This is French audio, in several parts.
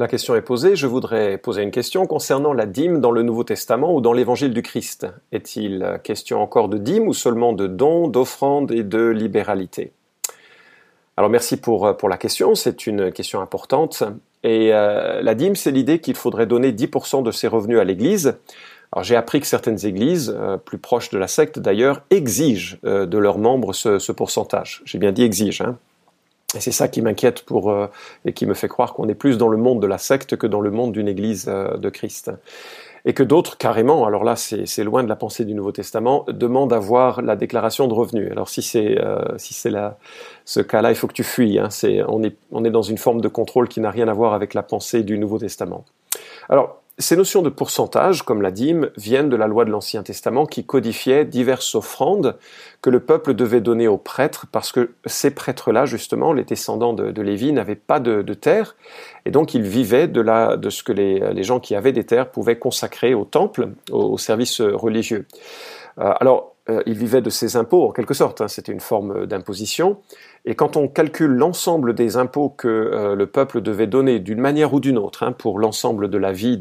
La question est posée, je voudrais poser une question concernant la dîme dans le Nouveau Testament ou dans l'Évangile du Christ. Est-il question encore de dîme ou seulement de dons, d'offrandes et de libéralité? Alors merci pour, pour la question, c'est une question importante. Et euh, la dîme, c'est l'idée qu'il faudrait donner 10% de ses revenus à l'Église. Alors j'ai appris que certaines églises, euh, plus proches de la secte d'ailleurs, exigent euh, de leurs membres ce, ce pourcentage. J'ai bien dit exige. Hein. Et c'est ça qui m'inquiète pour euh, et qui me fait croire qu'on est plus dans le monde de la secte que dans le monde d'une Église euh, de Christ. Et que d'autres, carrément, alors là c'est loin de la pensée du Nouveau Testament, demandent à voir la déclaration de revenus. Alors si c'est euh, si c'est ce cas-là, il faut que tu fuis. Hein. C'est on est on est dans une forme de contrôle qui n'a rien à voir avec la pensée du Nouveau Testament. Alors ces notions de pourcentage, comme la dîme, viennent de la loi de l'Ancien Testament qui codifiait diverses offrandes que le peuple devait donner aux prêtres parce que ces prêtres-là, justement, les descendants de, Lévi, n'avaient pas de, terre et donc ils vivaient de, de ce que les, gens qui avaient des terres pouvaient consacrer au temple, au, service religieux. Euh, alors, euh, ils vivaient de ces impôts en quelque sorte, hein, c'était une forme d'imposition. Et quand on calcule l'ensemble des impôts que euh, le peuple devait donner d'une manière ou d'une autre hein, pour l'ensemble de la vie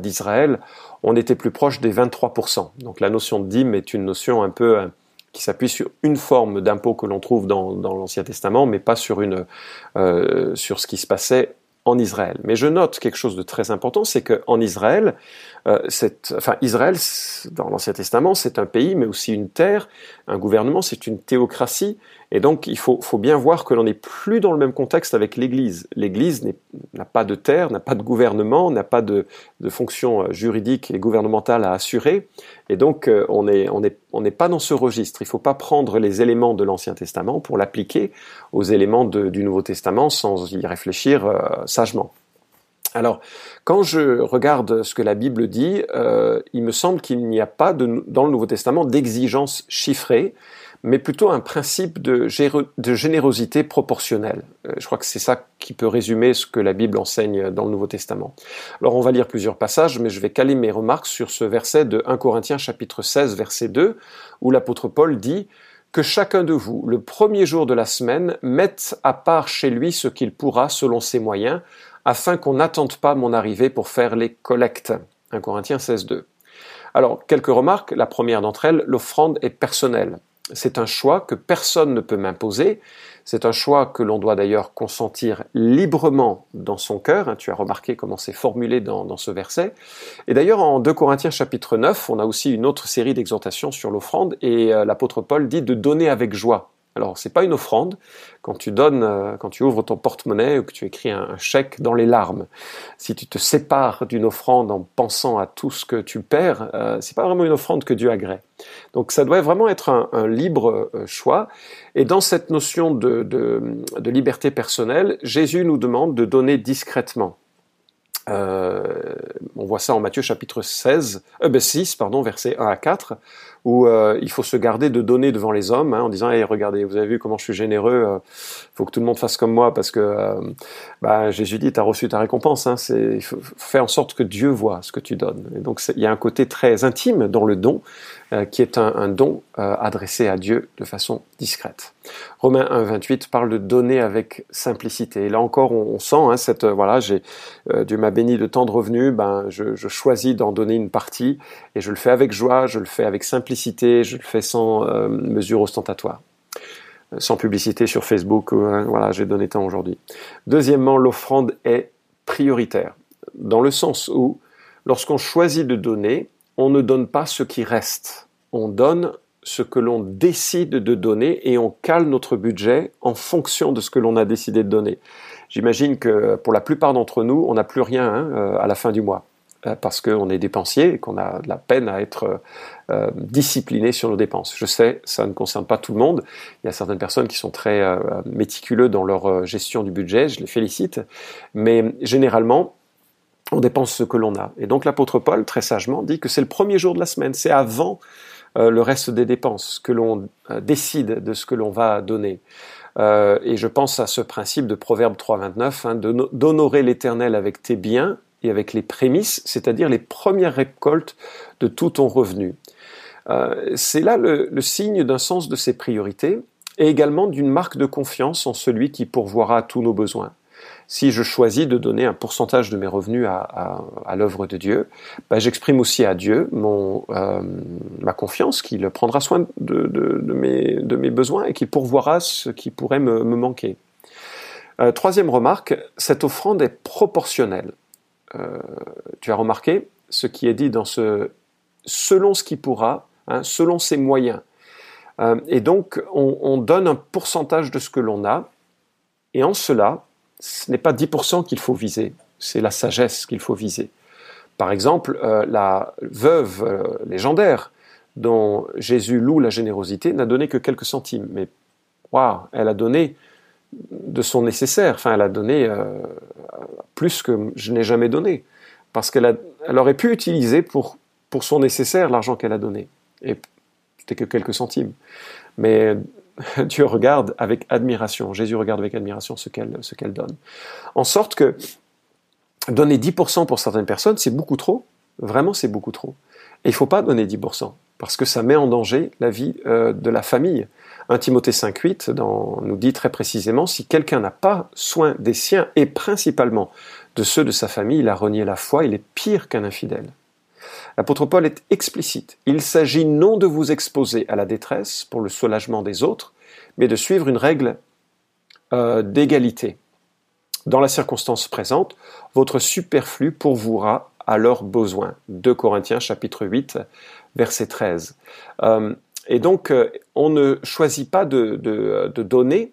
d'Israël, on était plus proche des 23%. Donc la notion de dîme est une notion un peu qui s'appuie sur une forme d'impôt que l'on trouve dans, dans l'Ancien Testament, mais pas sur, une, sur ce qui se passait en Israël. Mais je note quelque chose de très important, c'est qu'en Israël, euh, enfin Israël, dans l'Ancien Testament, c'est un pays, mais aussi une terre, un gouvernement, c'est une théocratie, et donc il faut, bien voir que l'on n'est plus dans le même contexte avec l'Église. L'Église n'a pas de terre, n'a pas de gouvernement, n'a pas de, fonction euh, juridique et gouvernementale à assurer, et donc euh, on n'est on est, on pas dans ce registre. Il ne faut pas prendre les éléments de l'Ancien Testament pour l'appliquer aux éléments du Nouveau Testament sans y réfléchir sagement. Alors, quand je regarde ce que la Bible dit, euh, il me semble qu'il n'y a pas dans le Nouveau Testament d'exigence chiffrée, mais plutôt un principe de, générosité proportionnelle. Euh, je crois que c'est ça qui peut résumer ce que la Bible enseigne dans le Nouveau Testament. Alors on va lire plusieurs passages, mais je vais caler mes remarques sur ce verset de 1 Corinthiens chapitre 16 verset 2, où l'apôtre Paul dit que chacun de vous, le premier jour de la semaine, mette à part chez lui ce qu'il pourra selon ses moyens, afin qu'on n'attende pas mon arrivée pour faire les collectes. 1 Corinthiens 16, 2. Alors, quelques remarques. La première d'entre elles, l'offrande est personnelle. C'est un choix que personne ne peut m'imposer. C'est un choix que l'on doit d'ailleurs consentir librement dans son cœur. Hein, tu as remarqué comment c'est formulé dans, dans, ce verset. Et d'ailleurs, en 2 Corinthiens chapitre 9, on a aussi une autre série d'exhortations sur l'offrande et euh, l'apôtre Paul dit de donner avec joie. Alors, c'est pas une offrande. Quand tu donnes, euh, quand tu ouvres ton porte-monnaie ou que tu écris un, chèque dans les larmes, si tu te sépares d'une offrande en pensant à tout ce que tu perds, euh, c'est pas vraiment une offrande que Dieu agrée. Donc, ça doit vraiment être un, libre euh, choix. Et dans cette notion de, de, liberté personnelle, Jésus nous demande de donner discrètement. On voit ça en Matthieu chapitre 16, euh, ben 6, pardon, versets 1 à 4 où euh, il faut se garder de donner devant les hommes hein, en disant regardez vous avez vu comment je suis généreux il euh, faut que tout le monde fasse comme moi parce que euh, bah, Jésus dit tu as reçu ta récompense hein, il faut faire en sorte que Dieu voit ce que tu donnes. Et donc il y a un côté très intime dans le don qui est un, don adressé à Dieu de façon discrète. Romains 1 28 parle de donner avec simplicité. Et là encore on, sent hein, cette voilà Dieu m'a béni de tant de revenus ben je, je choisis d'en donner une partie et je le fais avec joie je le fais avec simplicité je le fais sans euh, mesure ostentatoire, sans publicité sur Facebook, euh, voilà, j'ai donné tant aujourd'hui. Deuxièmement, l'offrande est prioritaire, dans le sens où, lorsqu'on choisit de donner, on ne donne pas ce qui reste, on donne ce que l'on décide de donner et on cale notre budget en fonction de ce que l'on a décidé de donner. J'imagine que pour la plupart d'entre nous, on n'a plus rien hein, euh, à la fin du mois. Euh, parce qu'on est dépensier et qu'on a de la peine à être euh, discipliné sur nos dépenses. Je sais, ça ne concerne pas tout le monde. Il y a certaines personnes qui sont très euh, méticuleux dans leur gestion du budget, je les félicite, mais généralement, on dépense ce que l'on a. Et donc l'apôtre Paul, très sagement, dit que c'est le premier jour de la semaine, c'est avant le reste des dépenses que l'on décide de ce que l'on va donner. Et je pense à ce principe de Proverbe 3.29, hein, d'honorer l'Éternel avec tes biens et avec les prémices, c'est-à-dire les premières récoltes de tout ton revenu. Euh, c'est là le, signe d'un sens de ses priorités et également d'une marque de confiance en celui qui pourvoira à tous nos besoins. Si je choisis de donner un pourcentage de mes revenus à, l'œuvre de Dieu, bah, j'exprime aussi à Dieu mon, euh, ma confiance qu'il prendra soin de, mes, de, mes, besoins et qu'il pourvoira ce qui pourrait me, manquer. Euh, troisième remarque, cette offrande est proportionnelle. Euh, tu as remarqué ce qui est dit dans ce selon ce qui pourra, hein, selon ses moyens. et donc, on, on donne un pourcentage de ce que l'on a, et en cela, ce n'est pas 10% qu'il faut viser, c'est la sagesse qu'il faut viser. Par exemple, euh, la veuve euh, légendaire dont Jésus loue la générosité n'a donné que quelques centimes, mais waouh, elle a donné de son nécessaire, enfin elle a donné euh, plus que je n'ai jamais donné, parce qu'elle elle aurait pu utiliser pour, pour son nécessaire l'argent qu'elle a donné, et c'était que quelques centimes. Mais Dieu regarde avec admiration, Jésus regarde avec admiration ce qu'elle ce qu'elle donne. En sorte que donner 10% pour certaines personnes, c'est beaucoup trop. Vraiment, c'est beaucoup trop. Et il ne faut pas donner 10%, parce que ça met en danger la vie euh, de la famille. 1 Timothée 5.8 nous dit très précisément, si quelqu'un n'a pas soin des siens, et principalement de ceux de sa famille, il a renié la foi, il est pire qu'un infidèle. L'apôtre Paul est explicite. Il s'agit non de vous exposer à la détresse pour le soulagement des autres, mais de suivre une règle euh, d'égalité. Dans la circonstance présente, votre superflu pourvoira à leurs besoins. 2 Corinthiens chapitre 8, verset 13. Euh, et donc, euh, on ne choisit pas de, donner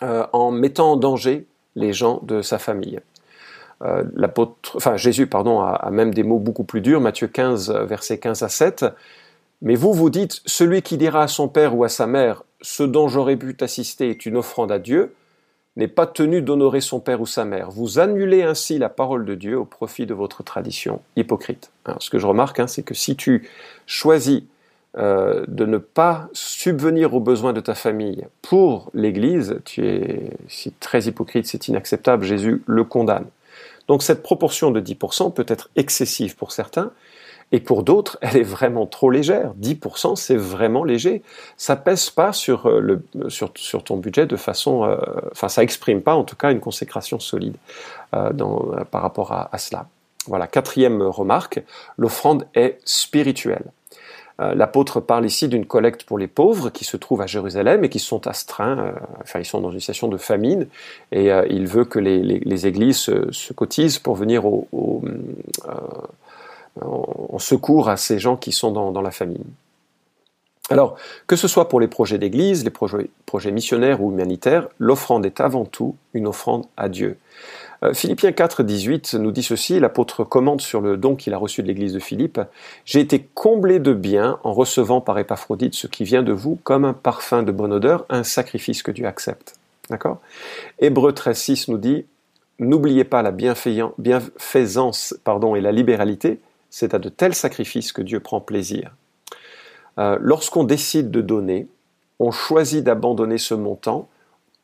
en mettant en danger les gens de sa famille. Euh, l'apôtre, Jésus, pardon, a, même des mots beaucoup plus durs, Matthieu 15, versets 15 à 7. Mais vous, vous dites, celui qui dira à son père ou à sa mère, ce dont j'aurais pu t'assister est une offrande à Dieu, n'est pas tenu d'honorer son père ou sa mère. Vous annulez ainsi la parole de Dieu au profit de votre tradition hypocrite. ce que je remarque, hein, c'est que si tu choisis euh, de ne pas subvenir aux besoins de ta famille pour l'Église, tu es très hypocrite, c'est inacceptable, Jésus le condamne. Donc cette proportion de 10% peut être excessive pour certains, et pour d'autres, elle est vraiment trop légère. 10%, c'est vraiment léger. Ça pèse pas sur, euh, le, sur, sur ton budget de façon... Euh, enfin, ça exprime pas, en tout cas, une consécration solide euh, par rapport à, cela. Voilà, quatrième remarque, l'offrande est spirituelle. Euh, l'apôtre parle ici d'une collecte pour les pauvres qui se trouvent à Jérusalem et qui sont astreints, euh, enfin ils sont dans une situation de famine, et euh, il veut que les, églises se, cotisent pour venir au, en secours à ces gens qui sont dans, la famine. Alors, que ce soit pour les projets d'église, les projets missionnaires ou humanitaires, l'offrande est avant tout une offrande à Dieu. Euh, Philippiens 4, 18 nous dit ceci, l'apôtre commente sur le don qu'il a reçu de l'église de Philippe, J'ai été comblé de bien en recevant par Épaphrodite ce qui vient de vous comme un parfum de bonne odeur, un sacrifice que Dieu accepte. D'accord? Hébreu 13, 6 nous dit, N'oubliez pas la bienfaisance pardon, et la libéralité, c'est à de tels sacrifices que Dieu prend plaisir. Euh, lorsqu'on décide de donner, on choisit d'abandonner ce montant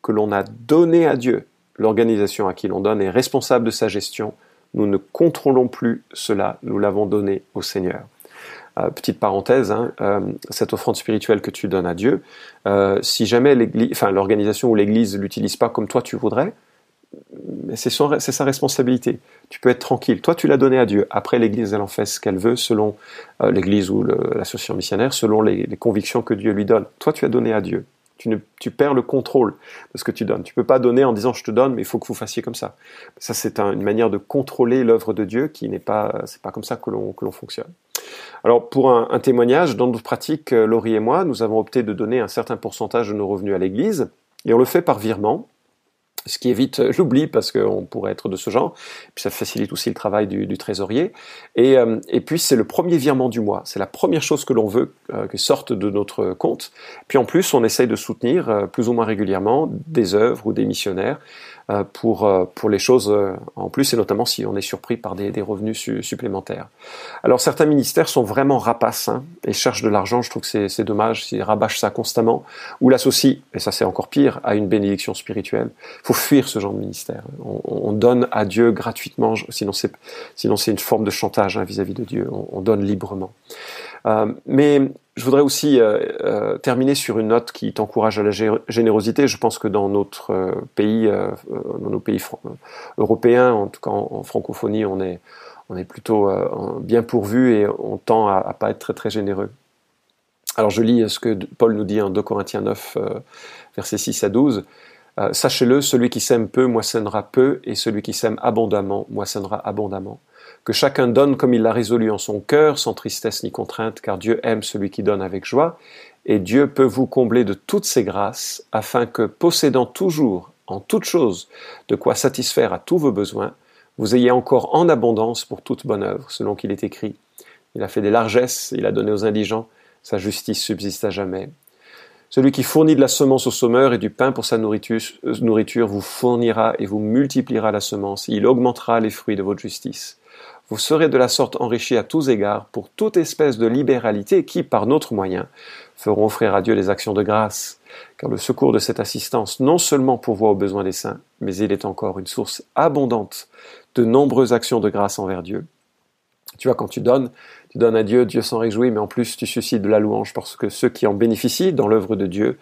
que l'on a donné à Dieu l'organisation à qui l'on donne est responsable de sa gestion. Nous ne contrôlons plus cela, nous l'avons donné au Seigneur. Euh, petite parenthèse, hein, euh, cette offrande spirituelle que tu donnes à Dieu, euh, si jamais l'organisation ou l'Église l'utilise pas comme toi tu voudrais, c'est sa responsabilité. Tu peux être tranquille. Toi, tu l'as donné à Dieu. Après, l'Église, elle en fait ce qu'elle veut selon l'Église ou l'association missionnaire, selon les, les, convictions que Dieu lui donne. Toi, tu as donné à Dieu. Tu, ne, tu perds le contrôle de ce que tu donnes. Tu peux pas donner en disant je te donne, mais il faut que vous fassiez comme ça. Ça, c'est une manière de contrôler l'œuvre de Dieu qui n'est pas, c'est pas comme ça que l'on, que l'on fonctionne. Alors, pour un, témoignage, dans notre pratique, Laurie et moi, nous avons opté de donner un certain pourcentage de nos revenus à l'Église, et on le fait par virement ce qui évite l'oubli parce qu'on pourrait être de ce genre. Puis ça facilite aussi le travail du, trésorier. Et, euh, et puis c'est le premier virement du mois. C'est la première chose que l'on veut euh, que sorte de notre compte. Puis en plus, on essaye de soutenir euh, plus ou moins régulièrement des œuvres ou des missionnaires euh, pour, euh, pour les choses euh, en plus, et notamment si on est surpris par des, des revenus supplémentaires. Alors certains ministères sont vraiment rapaces hein, et cherchent de l'argent, je trouve que c'est dommage, s'ils rabâchent ça constamment, ou l'associent, et ça c'est encore pire, à une bénédiction spirituelle. Il faut fuir ce genre de ministère. On, on donne à Dieu gratuitement, sinon c'est une forme de chantage hein, vis-à-vis de Dieu, on, on donne librement. Mais je voudrais aussi terminer sur une note qui t'encourage à la générosité. Je pense que dans notre pays, dans nos pays européens, en tout cas en, francophonie, on est, on est plutôt bien pourvu et on tend à, à pas être très très généreux. Alors je lis ce que Paul nous dit en 2 Corinthiens 9, versets 6 à 12. Euh, sachez-le, celui qui sème peu moissonnera peu, et celui qui sème abondamment moissonnera abondamment. Que chacun donne comme il l'a résolu en son cœur, sans tristesse ni contrainte, car Dieu aime celui qui donne avec joie, et Dieu peut vous combler de toutes ses grâces, afin que, possédant toujours, en toutes choses, de quoi satisfaire à tous vos besoins, vous ayez encore en abondance pour toute bonne œuvre, selon qu'il est écrit. Il a fait des largesses, il a donné aux indigents, sa justice subsiste à jamais. Celui qui fournit de la semence au sommeur et du pain pour sa euh, nourriture, vous fournira et vous multipliera la semence, et il augmentera les fruits de votre justice. Vous serez de la sorte enrichis à tous égards pour toute espèce de libéralité qui, par notre moyen, feront offrir à Dieu les actions de grâce, car le secours de cette assistance non seulement pourvoit aux besoins des saints, mais il est encore une source abondante de nombreuses actions de grâce envers Dieu. Tu vois, quand tu donnes, tu donnes à Dieu, Dieu s'en réjouit, mais en plus tu suscites de la louange parce que ceux qui en bénéficient dans l'œuvre de Dieu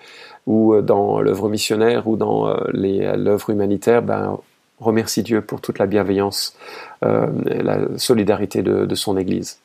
ou euh, dans l'œuvre missionnaire ou dans euh, euh, l'œuvre humanitaire, ben, remercie Dieu pour toute la bienveillance, la solidarité de son Église.